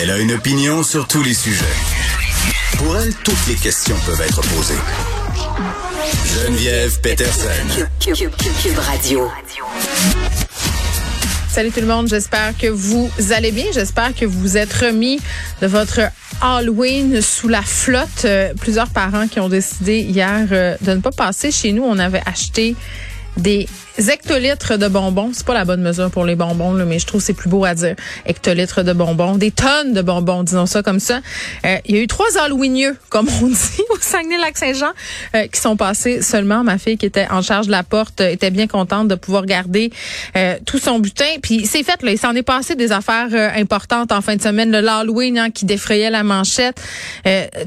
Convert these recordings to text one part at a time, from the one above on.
Elle a une opinion sur tous les sujets. Pour elle, toutes les questions peuvent être posées. Geneviève Peterson. Cube, Radio. Salut tout le monde, j'espère que vous allez bien. J'espère que vous êtes remis de votre Halloween sous la flotte. Euh, plusieurs parents qui ont décidé hier euh, de ne pas passer chez nous. On avait acheté des hectolitres de bonbons. C'est pas la bonne mesure pour les bonbons, mais je trouve c'est plus beau à dire. Hectolitres de bonbons, des tonnes de bonbons, disons ça comme ça. Euh, il y a eu trois Halloweenieux, comme on dit, au Saguenay-Lac-Saint-Jean, euh, qui sont passés seulement. Ma fille qui était en charge de la porte euh, était bien contente de pouvoir garder tout son butin. Puis c'est fait, là, il s'en est passé des affaires importantes en fin de semaine. Le Halloween hein, qui défrayait la manchette.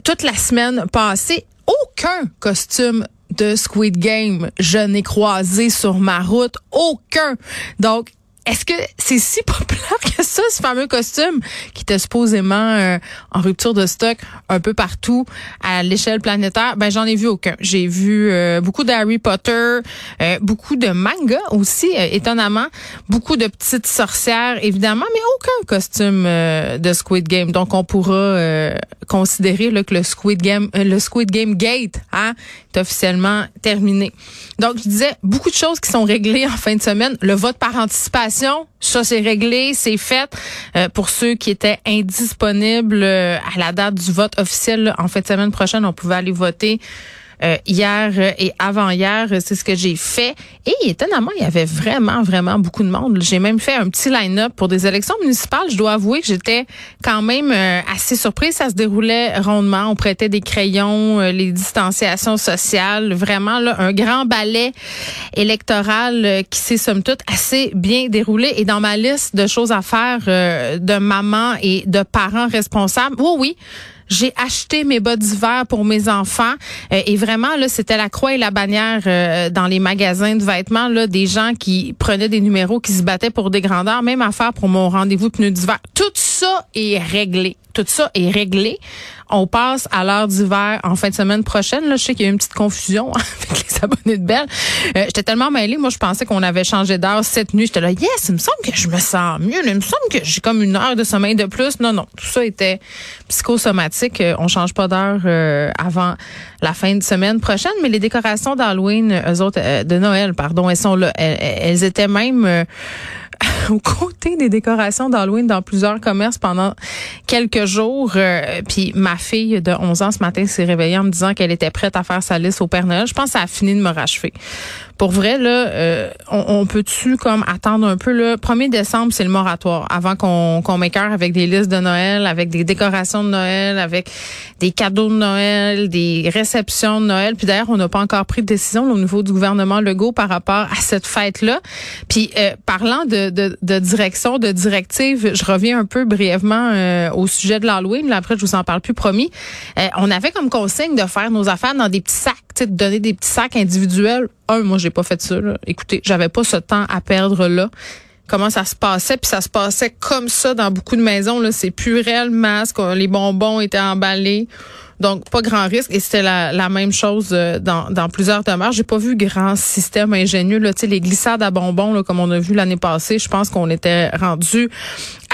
toute la semaine passée, aucun costume de Squid Game, je n'ai croisé sur ma route aucun. Donc, est-ce que c'est si populaire que ça, ce fameux costume qui était supposément euh, en rupture de stock un peu partout à l'échelle planétaire? Ben j'en ai vu aucun. J'ai vu euh, beaucoup d'Harry Potter, euh, beaucoup de manga aussi, étonnamment, beaucoup de petites sorcières évidemment, mais aucun costume de Squid Game. Donc on pourra considérer là, que le Squid Game, le Squid Game Gate, hein, est officiellement terminé. Donc je disais beaucoup de choses qui sont réglées en fin de semaine. Le vote par anticipation ça c'est réglé, c'est fait. Euh, pour ceux qui étaient indisponibles euh, à la date du vote officiel, en fin de semaine prochaine, on pouvait aller voter euh, hier et avant-hier, c'est ce que j'ai fait. Et étonnamment, il y avait vraiment, vraiment beaucoup de monde. J'ai même fait un petit line-up pour des élections municipales. Je dois avouer que j'étais quand même euh, assez surprise. Ça se déroulait rondement. On prêtait des crayons, euh, les distanciations sociales. Vraiment, là, un grand ballet électoral qui s'est, somme toute, assez bien déroulé. Et dans ma liste de choses à faire de maman et de parents responsables, oui, oui, j'ai acheté mes bottes d'hiver pour mes enfants. Euh, et vraiment là c'était la croix et la bannière euh, dans les magasins de vêtements là des gens qui prenaient des numéros qui se battaient pour des grandeurs même affaire pour mon rendez-vous pneus d'hiver. Tout ça est réglé tout ça est réglé. On passe à l'heure d'hiver en fin de semaine prochaine. Là, je sais qu'il y a eu une petite confusion avec les abonnés de Belle. Euh, J'étais tellement mêlée. Moi, je pensais qu'on avait changé d'heure cette nuit. J'étais là, yes, il me semble que je me sens mieux. Il me semble que j'ai comme une heure de sommeil de plus. Non, non, tout ça était psychosomatique. Euh, on change pas d'heure euh, avant la fin de semaine prochaine. Mais les décorations d'Halloween, eux autres, euh, de Noël, pardon, elles sont là. Elles, elles étaient même aux côtés des décorations d'Halloween dans plusieurs commerces pendant quelques jours. Euh, puis ma fille de 11 ans ce matin s'est réveillée en me disant qu'elle était prête à faire sa liste au Père Noël. Je pense que ça a fini de me rachever. Pour vrai, là, euh, on, peut-tu comme attendre un peu? Le 1er décembre, c'est le moratoire. Avant qu'on qu'on m'écœure avec des listes de Noël, avec des décorations de Noël, avec des cadeaux de Noël, des réceptions de Noël. Puis d'ailleurs, on n'a pas encore pris de décision au niveau du gouvernement Legault par rapport à cette fête-là. Puis euh, parlant de, de, de, direction, de directive, je reviens un peu brièvement euh, au sujet de l'Halloween. Après, je vous en parle plus, promis. on avait comme consigne de faire nos affaires dans des petits sacs, de donner des petits sacs individuels un, moi, j'ai pas fait ça. Là. Écoutez, j'avais pas ce temps à perdre là. Comment ça se passait, puis ça se passait comme ça dans beaucoup de maisons. Là, c'est plus réel masque, les bonbons étaient emballés. Donc, pas grand risque. Et c'était la, même chose euh, dans, dans plusieurs demeures. J'ai pas vu grand système ingénieux. Là, les glissades à bonbons, là, comme on a vu l'année passée, je pense qu'on était rendu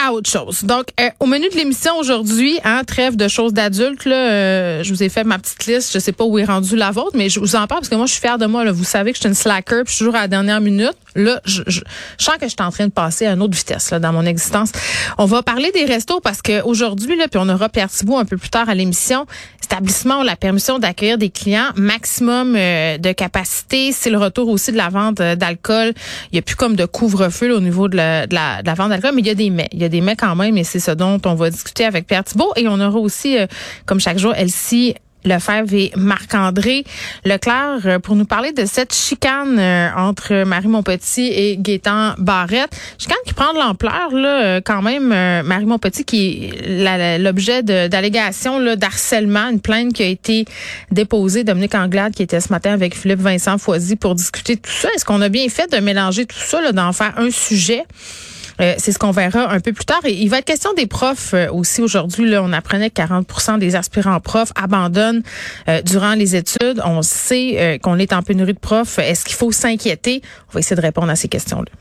à autre chose. Donc, euh, au menu de l'émission aujourd'hui, hein, trêve de choses d'adultes, là, euh, je vous ai fait ma petite liste. Je sais pas où est rendue la vôtre, mais je vous en parle parce que moi, je suis fière de moi. Là. Vous savez que je suis une slacker, puis je suis toujours à la dernière minute. Là, je, je, sens que je suis en train de passer à une autre vitesse là, dans mon existence. On va parler des restos parce que aujourd'hui, là, puis on aura Pierre un peu plus tard à l'émission. Établissement ont la permission d'accueillir des clients maximum euh, de capacité. C'est le retour aussi de la vente d'alcool. Il y a plus comme de couvre-feu au niveau de la, de la, de la vente d'alcool, mais il y a des a des quand même, et c'est ce dont on va discuter avec Pierre Thibault. Et on aura aussi, euh, comme chaque jour, Elsie Lefebvre et Marc-André Leclerc euh, pour nous parler de cette chicane euh, entre Marie Montpetit et Gaétan Barrette. Chicane qui prend de l'ampleur là quand même Marie Montpetit qui est l'objet d'allégations d'harcèlement, une plainte qui a été déposée Dominique Anglade qui était ce matin avec Philippe Vincent Foisy pour discuter de tout ça. Est-ce qu'on a bien fait de mélanger tout ça d'en faire un sujet? C'est ce qu'on verra un peu plus tard. Et il va être question des profs aussi aujourd'hui. Là, on apprenait que 40% des aspirants profs abandonnent durant les études. On sait qu'on est en pénurie de profs. Est-ce qu'il faut s'inquiéter? On va essayer de répondre à ces questions-là.